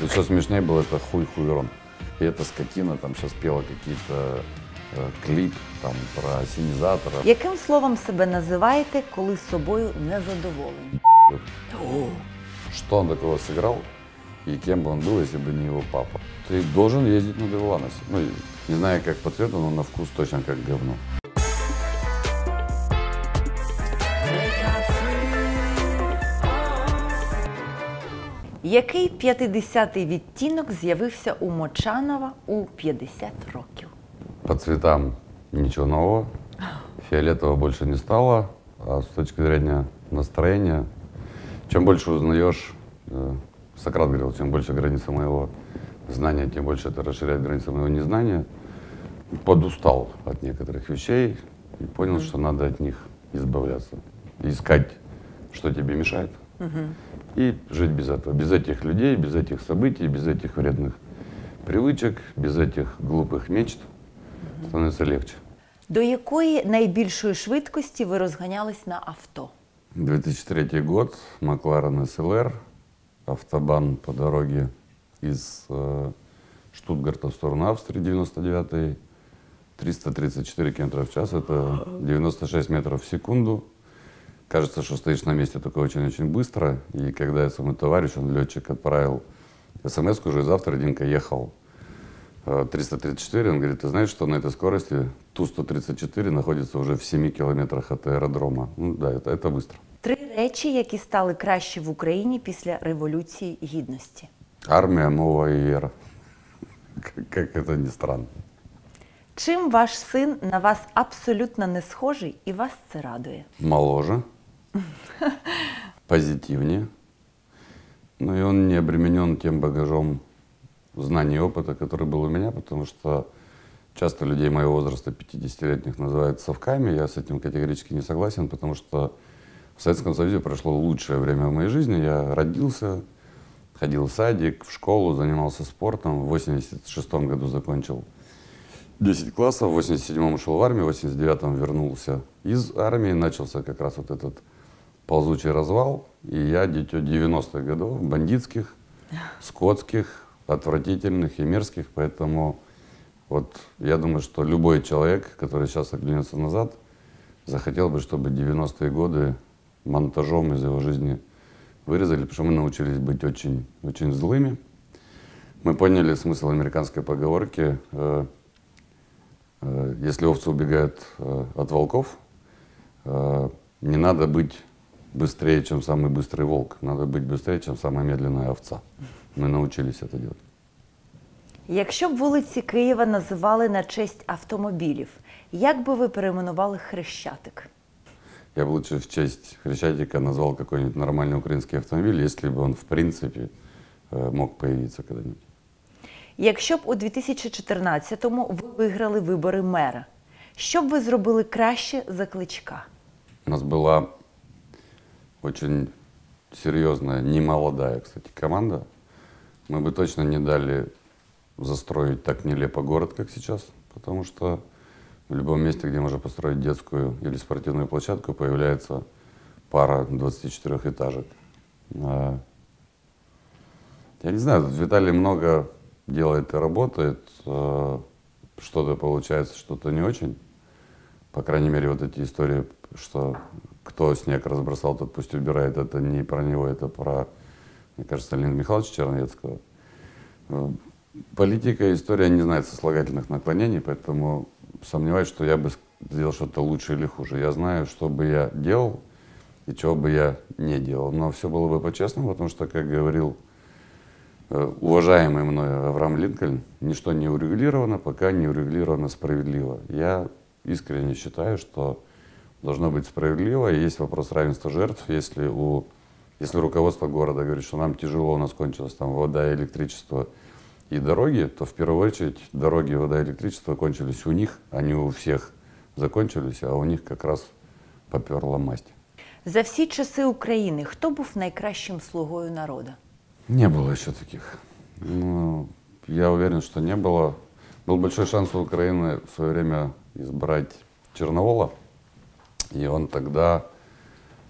И что смешнее было, это хуй хуйрон. И эта скотина там сейчас пела какие-то э, клип там про синизатора. Яким словом себе називаєте, коли з собою незадоволені? Что он такого сыграл и кем бы он был, если бы не его папа. Ты должен ездить на Девеланосе. Ну, не знаю, как по цвету, но на вкус точно как говно. Який 50-й відтінок з'явився у Мочанова у 50 років? По цветам ничего нового. Фиолетового больше не стало. А с точки зрения настроения, чем больше узнаешь, э, Сократ говорил, чем больше граница моего знания, тем больше это расширяет границы моего незнания. Подустал от некоторых вещей и понял, что надо от них избавляться. Искать, что тебе мешает. И жить без этого. Без этих людей, без этих событий, без этих вредных привычек, без этих глупых мечт становится легче. До якої найбільшої швидкості ви розганялись на авто? 2003 год, Макларен СЛР, автобан по дороге из э, Штутгарта в сторону Австрии, 99 334 км в час, это 96 метров в секунду. Кажется, что стоишь на месте только очень-очень быстро. И когда я со мной товарищ, он летчик, отправил смс уже завтра Динка ехал э, 334, он говорит, ты знаешь, что на этой скорости Ту-134 находится уже в 7 километрах от аэродрома. Ну да, это, это быстро. Три речі, які стали краще в Україні після Революції Гідності. Армия, новая эра. Как, как это ни странно. Чим ваш син на вас абсолютно не схожий і вас це радує? Моложе, позитивнее. Ну и он не обременен тем багажом знаний и опыта, который был у меня, потому что часто людей моего возраста, 50-летних, называют совками. Я с этим категорически не согласен, потому что в Советском Союзе прошло лучшее время в моей жизни. Я родился, ходил в садик, в школу, занимался спортом. В 86 году закончил 10 классов, в 87-м ушел в армию, в 89-м вернулся из армии. Начался как раз вот этот ползучий развал. И я дитё 90-х годов, бандитских, скотских, отвратительных и мерзких. Поэтому вот я думаю, что любой человек, который сейчас оглянется назад, захотел бы, чтобы 90-е годы монтажом из его жизни вырезали, потому что мы научились быть очень, очень злыми. Мы поняли смысл американской поговорки, э, э, если овцы убегают э, от волков, не надо быть быстрее, чем самый быстрый волк, надо быть быстрее, чем самая медленная овца. Мы научились это делать. Якщо б вулиці Києва називали на честь автомобілів, як би ви перейменували Хрещатик? Я бы лучше в честь Хрещатика назвал какой-нибудь нормальный украинский автомобиль, если бы он в принципе э, мог появиться когда-нибудь. Якщо б у 2014-му ви виграли вибори мера, що б ви зробили краще за кличка? У нас была очень серьезная, немолодая, кстати, команда. Мы бы точно не дали застроить так нелепо город, как сейчас, потому что в любом месте, где можно построить детскую или спортивную площадку, появляется пара 24-этажек. А, Я не знаю, Виталий много делает и работает, а, что-то получается, что-то не очень. По крайней мере, вот эти истории, что кто снег разбросал, тот пусть убирает, это не про него, это про, мне кажется, Леонида Михайловича Черновецкого. Э, Политика и история не знает сослагательных наклонений, поэтому сомневаюсь, что я бы сделал что-то лучше или хуже. Я знаю, что бы я делал и чего бы я не делал. Но все было бы по-честному, потому что, как говорил э, уважаемый мной Авраам Линкольн, ничто не урегулировано, пока не урегулировано справедливо. Я искренне считаю, что должно быть справедливо. И есть вопрос равенства жертв. Если, у, если руководство города говорит, что нам тяжело, у нас кончилась там вода электричество и дороги, то в первую очередь дороги, вода и электричество кончились у них, они у всех закончились, а у них как раз поперла масть. За всі часи України хто був найкращим слугою народу? Не было еще таких. Ну, я уверен, что не было. Был большой шанс у Украины в свое время избрать Черновола. И он тогда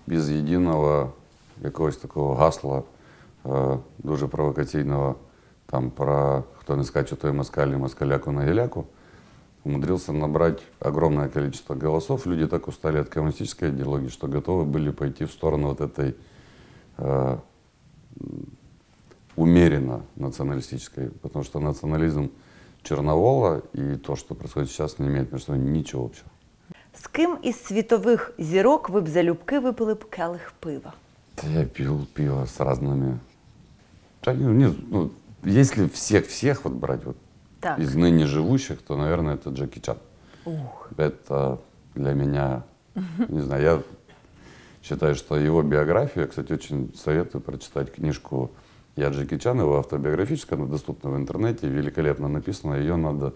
без единого якогось такого гасла, е, дуже провокаційного там про «Кто не скачет, и москаль, москаляку на геляку», умудрился набрать огромное количество голосов. Люди так устали от коммунистической идеологии, что готовы были пойти в сторону вот этой э, умеренно националистической, потому что национализм Черновола и то, что происходит сейчас, не имеет между собой ничего общего. З ким із світових зірок ви б залюбки випили б келих пива? Да я пил пиво с разными. Да, ну, не- ну, если всех-всех вот брать вот Так. из ныне живущих, то, наверное, это Джеки Чан. Ух. Это для меня, не знаю, я считаю, что его биография, кстати, очень советую прочитать книжку «Я Джеки Чан», его автобиографическая, она доступна в интернете, великолепно написана, ее надо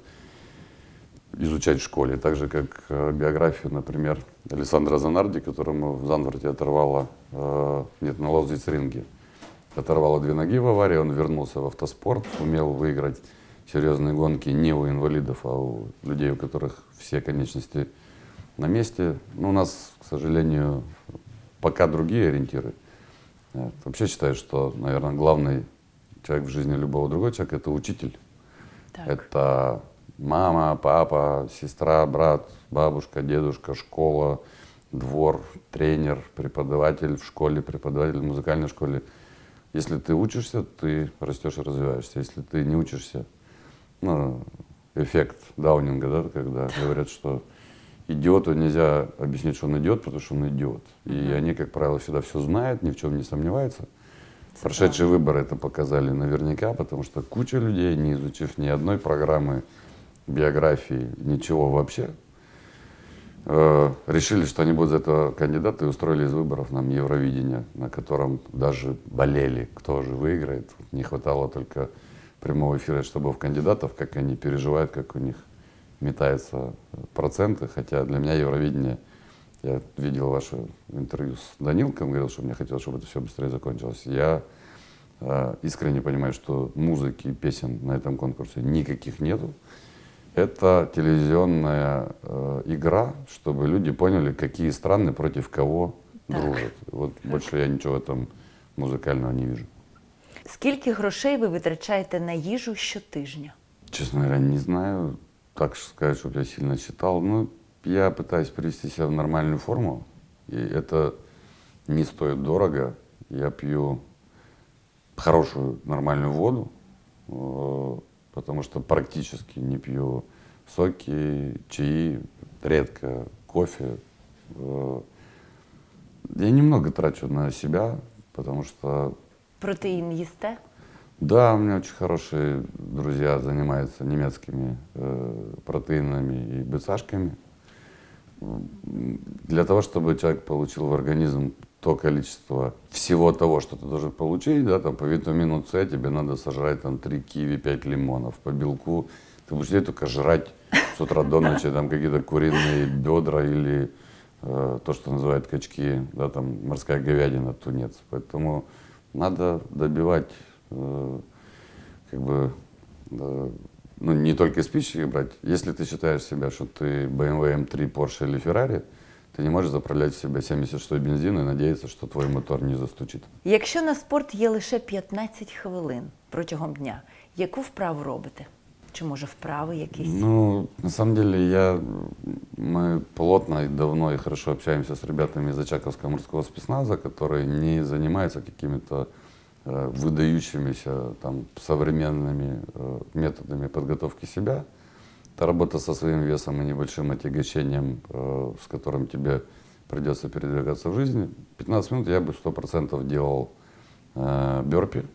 изучать в школе. Так же, как э, биографию, например, Александра Занарди, которому в Занварте оторвало, э, нет, на Лаузиц-ринге, оторвало две ноги в аварии, он вернулся в автоспорт, умел выиграть серьезные гонки не у инвалидов, а у людей, у которых все конечности на месте. Но у нас, к сожалению, пока другие ориентиры. Э, Вообще считаю, что, наверное, главный человек в жизни любого другого человека – это учитель. Так. Это мама, папа, сестра, брат, бабушка, дедушка, школа, двор, тренер, преподаватель в школе, преподаватель в музыкальной школе. Если ты учишься, ты растешь и развиваешься. Если ты не учишься, ну, эффект Даунинга, да, когда говорят, что идиоту нельзя объяснить, что он идиот, потому что он идиот. И они, как правило, всегда все знают, ни в чем не сомневаются. Прошедшие выборы это показали наверняка, потому что куча людей, не изучив ни одной программы биографии, ничего вообще, э, решили, что они будут за этого кандидата и устроили из выборов нам Евровидение, на котором даже болели, кто же выиграет. Не хватало только прямого эфира, чтобы в кандидатов, как они переживают, как у них метаются проценты. Хотя для меня Евровидение, я видел ваше интервью с Данилком, говорил, что мне хотелось, чтобы это все быстрее закончилось. Я э, искренне понимаю, что музыки, песен на этом конкурсе никаких нету. Это телевизионная э, игра, чтобы люди поняли, какие страны против кого Так. дружат. Вот больше я ничего в этом музыкального не вижу. Скільки грошей ви витрачаєте на їжу щотижня? Честно говоря, не знаю, так сказать, чтобы я сильно считал. Ну, я пытаюсь привести себя в нормальную форму, и это не стоит дорого. Я пью хорошую нормальную воду, э, потому что практически не пью соки, чаи, редко кофе. Э, Я немного трачу на себя, потому что Протеїн їсте? да, у меня очень хорошие друзья занимаются немецкими э, протеинами и бецашками. Для того, чтобы человек получил в организм то количество всего того, что ты должен получить, да, там по витамину С тебе надо сожрать там 3 киви, 5 лимонов, по белку ты будешь сидеть только жрать с утра до ночи там какие-то куриные бедра или э, то, что называют качки, да, там морская говядина, тунец. Поэтому надо добивать э, как бы э, ну, не только из пищи брать. Если ты считаешь себя, что ты BMW M3, Porsche или Ferrari, ты не можешь заправлять в себя 76 бензин и надеяться, что твой мотор не застучит. Якщо на спорт є лише 15 хвилин протягом дня, яку вправу робите? Чи може вправи якісь? Ну, на самом деле, я, мы плотно и давно и хорошо общаемся с ребятами из Очаковского морского спецназа, которые не занимаются какими-то э, выдающимися там, современными э, методами подготовки себя. Это работа со своим весом и небольшим отягощением, э, с которым тебе придется передвигаться в жизни. 15 минут я бы 100% делал э, бёрпи,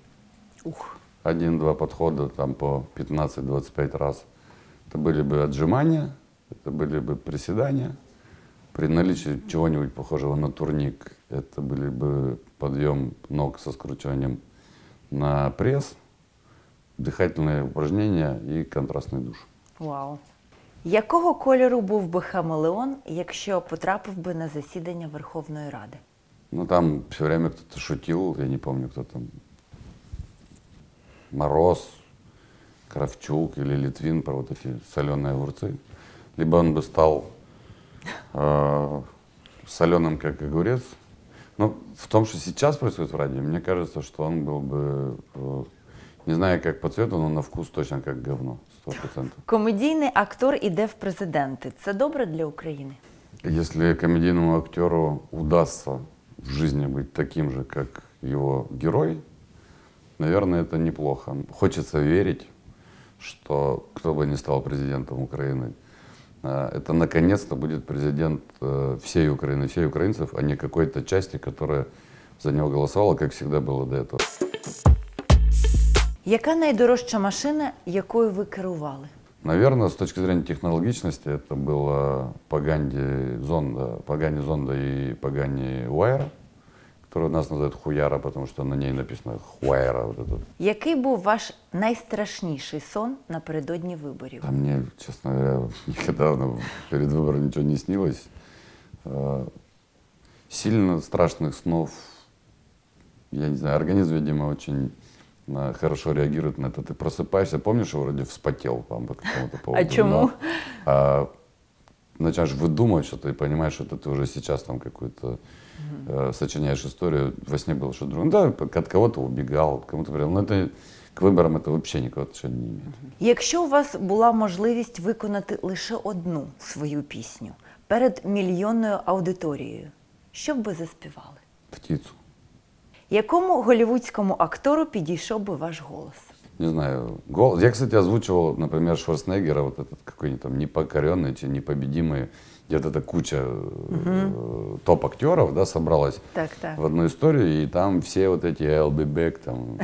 Ух, один-два подхода там по 15-25 раз. Это были бы отжимания, это были бы приседания. При наличии чего-нибудь похожего на турник, это были бы подъем ног со скручиванием на пресс, дыхательные упражнения и контрастный душ. вау. Якого кольору був би хамелеон, якщо потрапив би на засідання Верховної Ради? Ну, там все время кто-то шутил, я не помню, кто там. Мороз, Кравчук или Литвин про вот эти соленые огурцы. Либо он бы стал э, соленым, как огурец. Но в том, что сейчас происходит в радио, мне кажется, что он был бы э, Не знаю, как по цвету, но на вкус точно как говно, сто процентов. Комедійний актор іде в президенти. Це добре для України? Если комедийному актеру удастся в жизни быть таким же, как его герой, наверное, это неплохо. Хочется верить, что кто бы ни стал президентом Украины, э, это наконец-то будет президент э, всей Украины, всей украинцев, а не какой-то части, которая за него голосовала, как всегда было до этого. Яка найдорожча машина, якою ви керували? Наверное, с точки зрения технологичности, это было Паганди Зонда, Пагани Зонда и Пагани Уайра, которую нас называют Хуяра, потому что на ней написано Хуайра. Вот этот. Який був ваш найстрашніший сон напередодні виборів? А мне, честно говоря, никогда ну, перед выбором ничего не снилось. Э, Сильно страшных снов, я не знаю, организм, видимо, очень э, хорошо реагирует на это. Ты просыпаешься, помнишь, что вроде вспотел там по какому-то поводу. чему? но, а, начинаешь выдумывать что-то и понимаешь, что это ты уже сейчас там какую-то э, сочиняешь историю. Во сне было что-то другое. Ну да, от кого-то убегал, от кому-то прям. Но это к выборам это вообще никакого отношения не имеет. Якщо у вас була можливість виконати лише одну свою пісню перед мільйонною аудиторією, що б ви заспівали? Птицу. Якому голівудському актору підійшов би ваш голос? Не знаю, голос. Я, кстати, озвучивал, например, Шварценеггера, вот этот какой-нибудь там непокоренный, чи непобедимый, где вот эта куча э, топ-актеров, да, собралась Так, так. в одну историю, и там все вот эти I'll be back, там,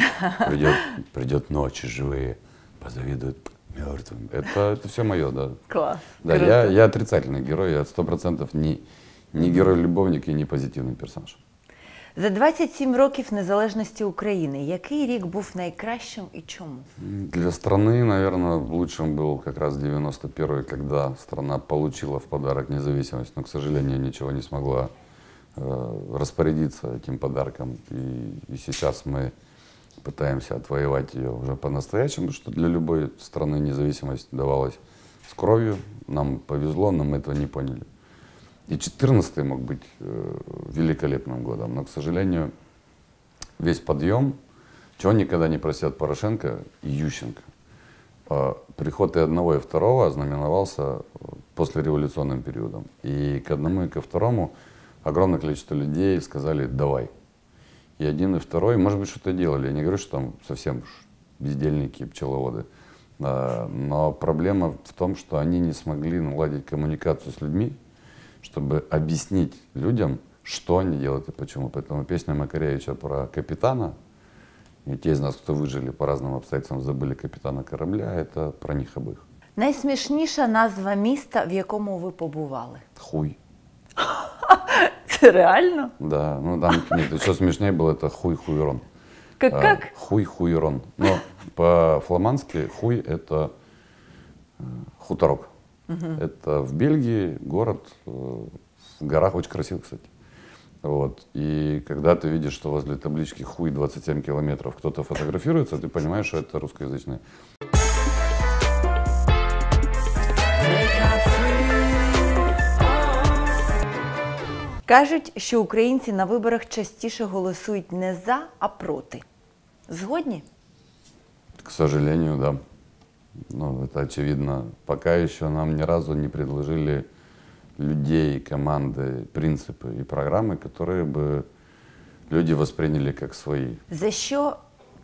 придет, придет ночи живые, позавидуют мертвым. Это, это все мое, да. Клас. Да, я, я отрицательный герой, я сто процентов не, не герой-любовник и не позитивный персонаж. За 27 років незалежності України, який рік був найкращим і чому? Для страны, наверное, лучшим был как раз 91-й, когда страна получила в подарок независимость, но, к сожалению, ничего не смогла э, распорядиться этим подарком. И, и сейчас мы пытаемся отвоевать ее уже по-настоящему, что для любой страны независимость давалась с кровью. Нам повезло, но мы этого не поняли. И 14 мог быть э, великолепным годом, но, к сожалению, весь подъем, чего никогда не просят Порошенко и Ющенко. А Приход и одного, и второго ознаменовался послереволюционным периодом. И к одному, и ко второму огромное количество людей сказали «давай». И один, и второй, может быть, что-то делали. Я не говорю, что там совсем бездельники, пчеловоды. Но проблема в том, что они не смогли наладить коммуникацию с людьми, чтобы объяснить людям, что они делают и почему. Поэтому песня Макаревича про капитана, и те из нас, кто выжили по разным обстоятельствам, забыли капитана корабля, это про них обоих. Найсмішніша назва міста, в якому ви побували? Хуй. Це реально? Да, ну там нет, еще смешнее было это хуй-хуйрон. Как А, как? Хуй-хуйрон. Но по-фламандски хуй это э, хуторок. Это в Бельгии город э, в горах, очень красивый, кстати. Вот. И когда ты видишь, что возле таблички хуй 27 километров кто-то фотографируется, ты понимаешь, что это русскоязычное. Кажуть, що українці на виборах частіше голосують не за, а проти. Згодні? К сожалению, да. Ну, это очевидно. Пока еще нам ни разу не предложили людей, команды, принципы и программы, которые бы люди восприняли как свои. За що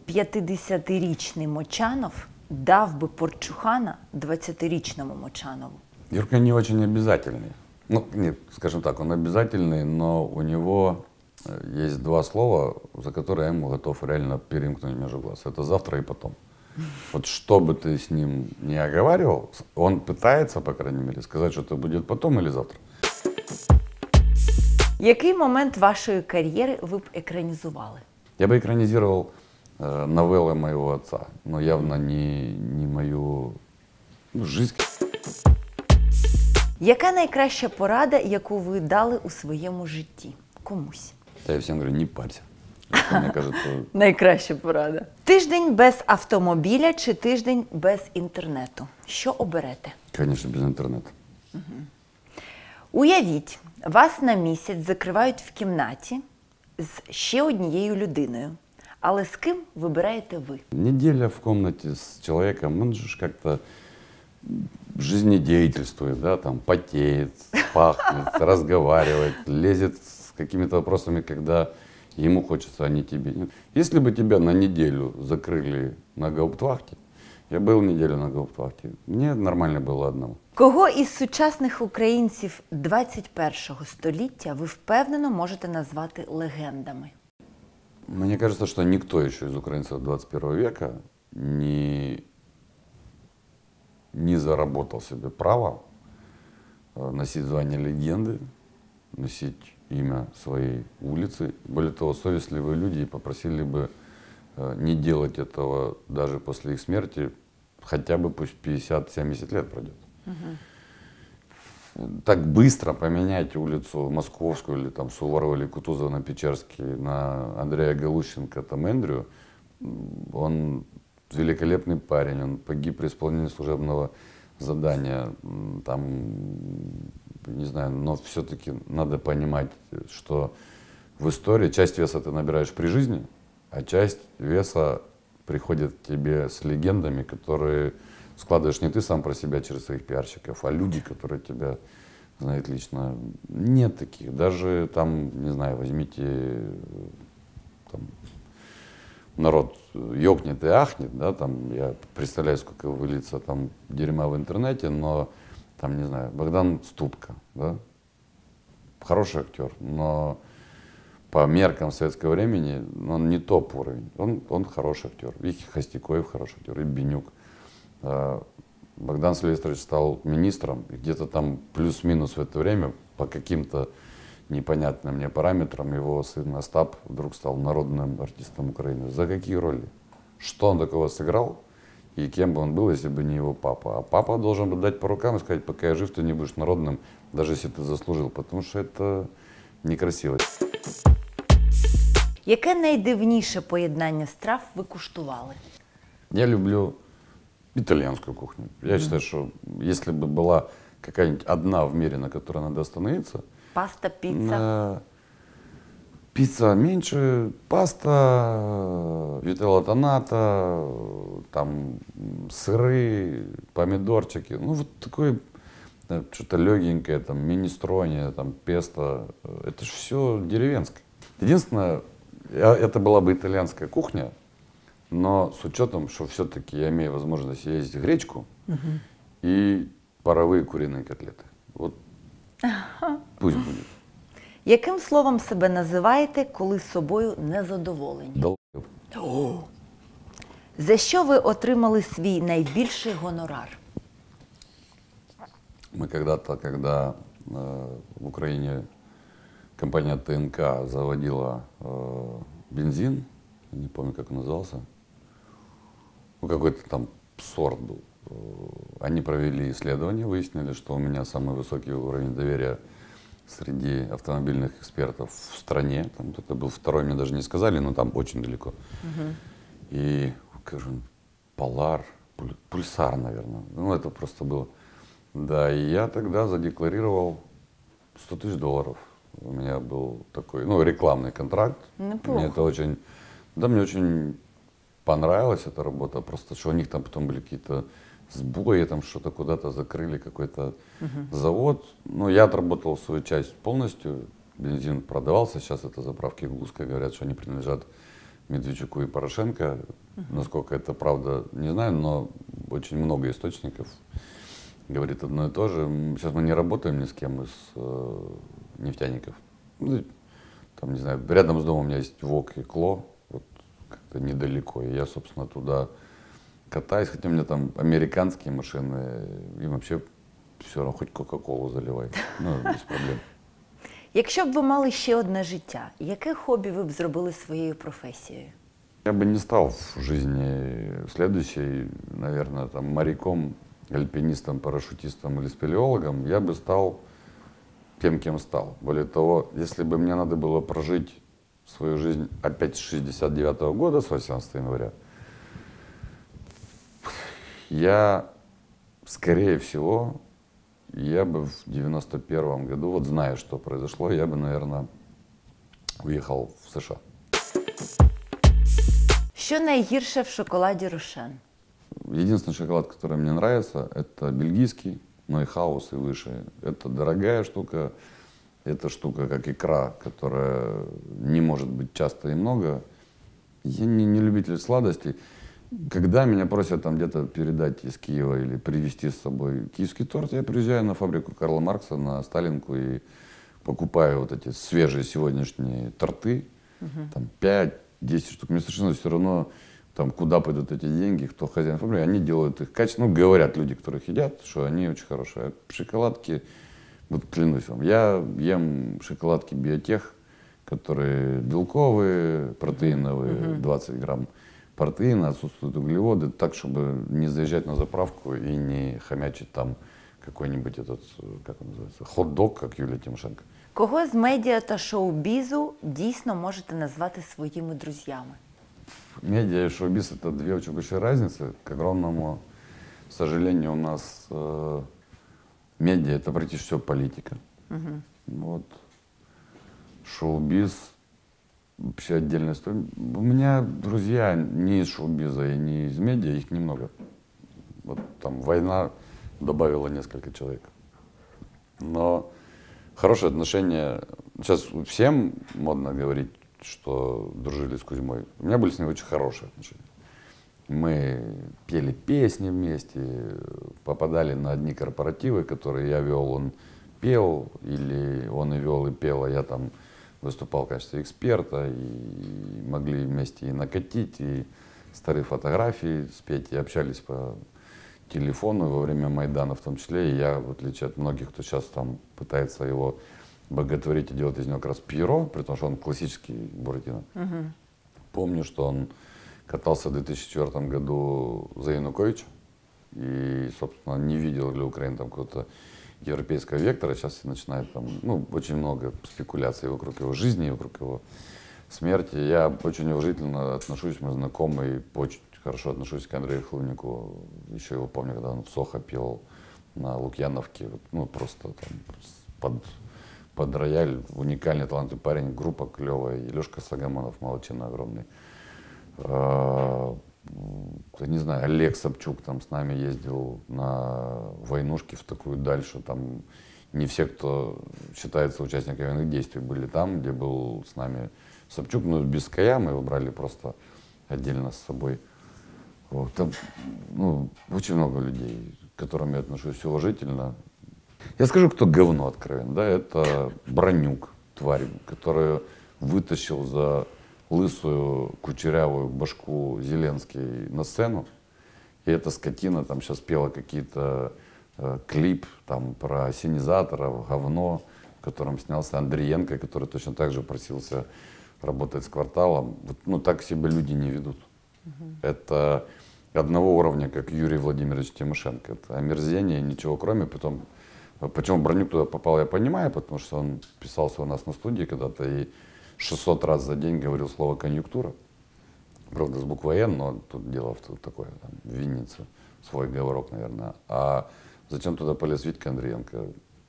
50-річний Мочанов дав би Порчухана 20-річному Мочанову? Юрка не очень обязательный. Ну, нет, скажем так, он обязательный, но у него э, есть два слова, за которые я ему готов реально перемкнуть между глаз. Это завтра и потом. Вот что бы ты с ним не оговаривал, с- он пытается, по крайней мере, сказать, что это будет потом или завтра. Який момент вашої кар'єри ви б екранізували? Я бы экранизировал э, новеллы моего отца, но явно не, не мою ну, жизнь. Яка найкраща порада, яку ви дали у своєму житті? Комусь? Я всем говорю, не парься. Это, Мне кажется, Найкраща порада. Тиждень без автомобіля чи тиждень без інтернету. Що оберете? конечно, без интернета. Уявіть, вас на місяць закривають в кімнаті з ще однією людиною, Але з ким вибираєте ви? Неделя в комнате с человеком, он же ж как-то жизнедеятельствует, да, там потеет, пахнет, разговаривает, лезет с какими-то вопросами, когда ему хочется, а не тебе. Если бы тебя на неделю закрыли на гауптвахте, я был неделю на гауптвахте, мне нормально было одному. Кого із сучасних українців 21 століття ви впевнено можете назвати легендами? Мне кажется, что никто еще из украинцев 21 века не, не заработал себе право э, носить звание легенды, носить имя своей улицы. Более того, совестливые люди попросили бы э, не делать этого даже после их смерти, хотя бы пусть 50-70 лет пройдет. Так быстро поменять улицу Московскую или там Суворова или Кутузова на Печерский на Андрея Галущенко, там Эндрю, он великолепный парень, он погиб при исполнении служебного задания, там, не знаю, но все-таки надо понимать, что в истории часть веса ты набираешь при жизни, а часть веса приходит к тебе с легендами, которые складываешь не ты сам про себя через своих пиарщиков, а люди, которые тебя знают лично. Нет таких. Даже там, не знаю, возьмите там, народ ёкнет и ахнет, да, там, я представляю, сколько выльется там дерьма в интернете, но там, не знаю, Богдан Ступка, да, хороший актер, но по меркам советского времени он не топ уровень, он, он хороший актер, и Хостякоев хороший актер, и Бенюк. А, Богдан Сильвестрович стал министром, и где-то там плюс-минус в это время по каким-то непонятным мне параметрам его сын Остап вдруг стал народным артистом Украины. За какие роли? Что он такого сыграл? И кем бы он был, если бы не его папа? А папа должен был дать по рукам и сказать, пока я жив, ты не будешь народным, даже если ты заслужил, потому что это некрасиво. Яке найдивніше поєднання страв ви куштували? Я люблю итальянскую кухню. Я считаю, что если бы была какая-нибудь одна в мире, на которой надо остановиться, Паста, піца? на пицца меньше, паста, вителла тоната, там сыры, помидорчики. Ну, вот такое э, что-то легенькое, там, министроне, там, песто. Э, Это же все деревенское. Единственное, это была бы итальянская кухня, но с учетом, что все-таки я имею возможность есть гречку и паровые куриные котлеты. Вот пусть будет. Яким словом себе називаєте, коли собою незадоволені? Долбоёб. За що ви отримали свій найбільший гонорар? Мы когда-то, когда э, в Украине компания ТНК заводила э, бензин, я не помню, как он назывался, ну какой-то там сорт был. Э, Они провели исследование, выяснили, что у меня самый высокий уровень доверия среди автомобильных экспертов в стране. Там это был второй, мне даже не сказали, но там очень далеко. И, скажу, Полар, Пуль- Пульсар, наверное. Ну, это просто было. Да, и я тогда задекларировал 100 тысяч долларов. У меня был такой, ну, рекламный контракт. Неплохо. Мне это очень, да, мне очень понравилась эта работа. Просто что у них там потом были какие-то сбои, там что-то куда-то закрыли, какой-то завод. Ну, я отработал свою часть полностью. Бензин продавался. Сейчас это заправки Гуска говорят, что они принадлежат Медведчуку и Порошенко. Насколько это правда, не знаю, но очень много источников говорит одно и то же. Сейчас мы не работаем ни с кем из э, нефтяников. Ну, там, не знаю, рядом с домом у меня есть ВОК и КЛО, вот как-то недалеко. И я, собственно, туда катаюсь, хотя у меня там американские машины, им вообще все равно, хоть Кока-Колу заливай, ну, без проблем. Якщо б ви мали ще одне життя, яке хобі ви б зробили своєю професією? Я бы не стал в жизни следующей, наверное, там, моряком, альпинистом, парашютистом или спелеологом. Я бы стал тем, кем стал. Более того, если бы мне надо было прожить свою жизнь опять с 69 года, с 18 января, я, скорее всего, я бы в 91 году, вот зная, что произошло, я бы, наверное, уехал в США. Що найгірше в шоколаді Рошен? Единственный шоколад, который мне нравится, это бельгийский, но и хаус и выше. Это дорогая штука, это штука как икра, которая не может быть часто и много. Я не, не любитель сладостей. Когда меня просят там где-то передать из Киева или привезти с собой киевский торт, я приезжаю на фабрику Карла Маркса на Сталинку и покупаю вот эти свежие сегодняшние торты, там 5-10 штук. Мне совершенно все равно, там, куда пойдут эти деньги, кто хозяин фабрики. Они делают их качественно, ну, говорят люди, которые их едят, что они очень хорошие. А шоколадки, вот клянусь вам, я ем шоколадки биотех, которые белковые, протеиновые, 20 грамм протеина, отсутствуют углеводы, так, чтобы не заезжать на заправку и не хомячить там какой-нибудь этот, как он называется, хот-дог, как Юлия Тимошенко. Кого з медіа та шоу-бізу дійсно можете назвати своїми друзями? Медиа и шоу-биз это две очень большие разницы. К огромному сожалению, у нас э, медиа это практически все политика. Вот. Шоу-биз вообще отдельная история. У меня друзья не из шоу-биза и не из медиа, их немного. Вот там война добавила несколько человек. Но хорошие отношения. Сейчас всем модно говорить, что дружили с Кузьмой. У меня были с ним очень хорошие отношения. Мы пели песни вместе, попадали на одни корпоративы, которые я вел, он пел, или он и вел, и пел, а я там выступал в качестве эксперта, и могли вместе и накатить, и старые фотографии спеть, и общались по телефону во время Майдана в том числе. И я, в отличие от многих, кто сейчас там пытается его боготворить и делать из него как раз Пьеро, при том, что он классический Буратино. Помню, что он катался в 2004 году за Януковича и, собственно, не видел для Украины там какого-то европейского вектора. Сейчас начинает там, ну, очень много спекуляций вокруг его жизни, вокруг его смерти. Я очень уважительно отношусь, мы знакомы, и очень хорошо отношусь к Андрею Хлывнику. Еще его помню, когда он в Сохо пел на Лукьяновке, вот, ну, просто там под, под рояль. Уникальный талантливый парень, группа клевая. И Лешка Сагамонов, молодчина огромный. Не знаю, Олег Собчук там с нами ездил на войнушки в такую дальше. Там не все, кто считается участниками военных действий, были там, где был с нами Собчук. Ну, без Кая мы его брали просто отдельно с собой. Вот, там, ну, очень много людей, к которым я отношусь уважительно. Я скажу, кто говно откровенно, да, это Бронюк, тварь, которую вытащил за лысую кучерявую башку Зеленский на сцену. И эта скотина там сейчас пела какие-то э, клип там про синизаторов, говно, в котором снялся Андриенко, который точно так же просился работать с кварталом. Вот, ну, так себя люди не ведут. Это одного уровня, как Юрий Владимирович Тимошенко. Это омерзение, ничего кроме. Потом, почему Бронюк туда попал, я понимаю, потому что он писался у нас на студии когда-то и 600 раз за день говорил слово конъюнктура. Правда, с буквой Н, но тут дело в тут такое, там, в Виннице, свой говорок, наверное. А зачем туда полез Витька Андриенко?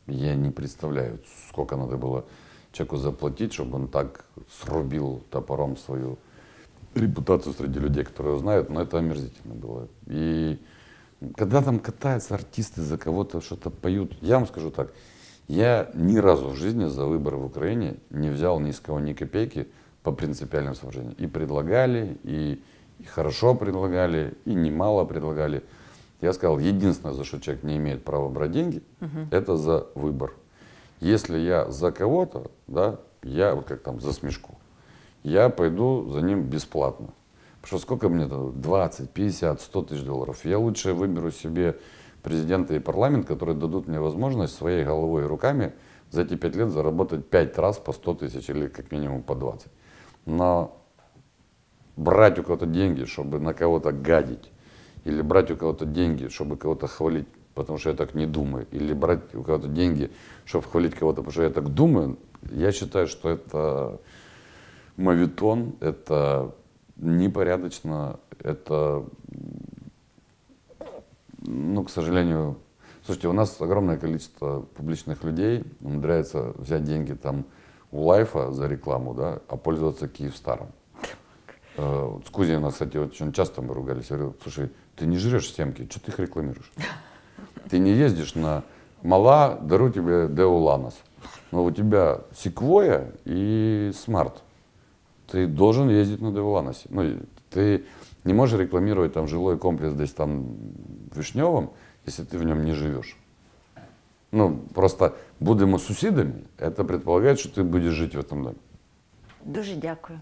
Я не представляю, сколько надо было человеку заплатить, чтобы он так срубил топором свою репутацию среди людей, которые его знают, но это омерзительно было. И когда там катаются артисты за кого-то, что-то поют, я вам скажу так, я ни разу в жизни за выборы в Украине не взял ни с кого ни копейки по принципиальным соображениям. И предлагали, и, и хорошо предлагали, и немало предлагали. Я сказал, единственное, за что человек не имеет права брать деньги, это за выбор. Если я за кого-то, да, я вот как там за смешку, я пойду за ним бесплатно. Потому что сколько мне это, 20, 50, 100 тысяч долларов. Я лучше выберу себе президента и парламент, которые дадут мне возможность своей головой и руками за эти 5 лет заработать 5 раз по 100 тысяч или как минимум по 20. Но брать у кого-то деньги, чтобы на кого-то гадить, или брать у кого-то деньги, чтобы кого-то хвалить, потому что я так не думаю, или брать у кого-то деньги, чтобы хвалить кого-то, потому что я так думаю, я считаю, что это мавитон, это непорядочно, это, ну, к сожалению, слушайте, у нас огромное количество публичных людей умудряется взять деньги там у Лайфа за рекламу, да, а пользоваться Киевстаром. Э, с Кузей у нас, кстати, очень часто мы ругались. Я говорю, слушай, ты не жрешь семки, что ты их рекламируешь? Ты не ездишь на мала, дару тебе Daewoo Lanos. Но у тебя секвоя и смарт. Ты должен ездить на Дэу Ланосе. Ну, ты не можешь рекламировать там жилой комплекс здесь там в Вишневом, если ты в нем не живешь. Ну, просто будемо сусідами, это предполагает, что ты будешь жить в этом доме. Дуже дякую.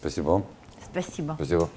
Спасибо вам. Спасибо. Спасибо.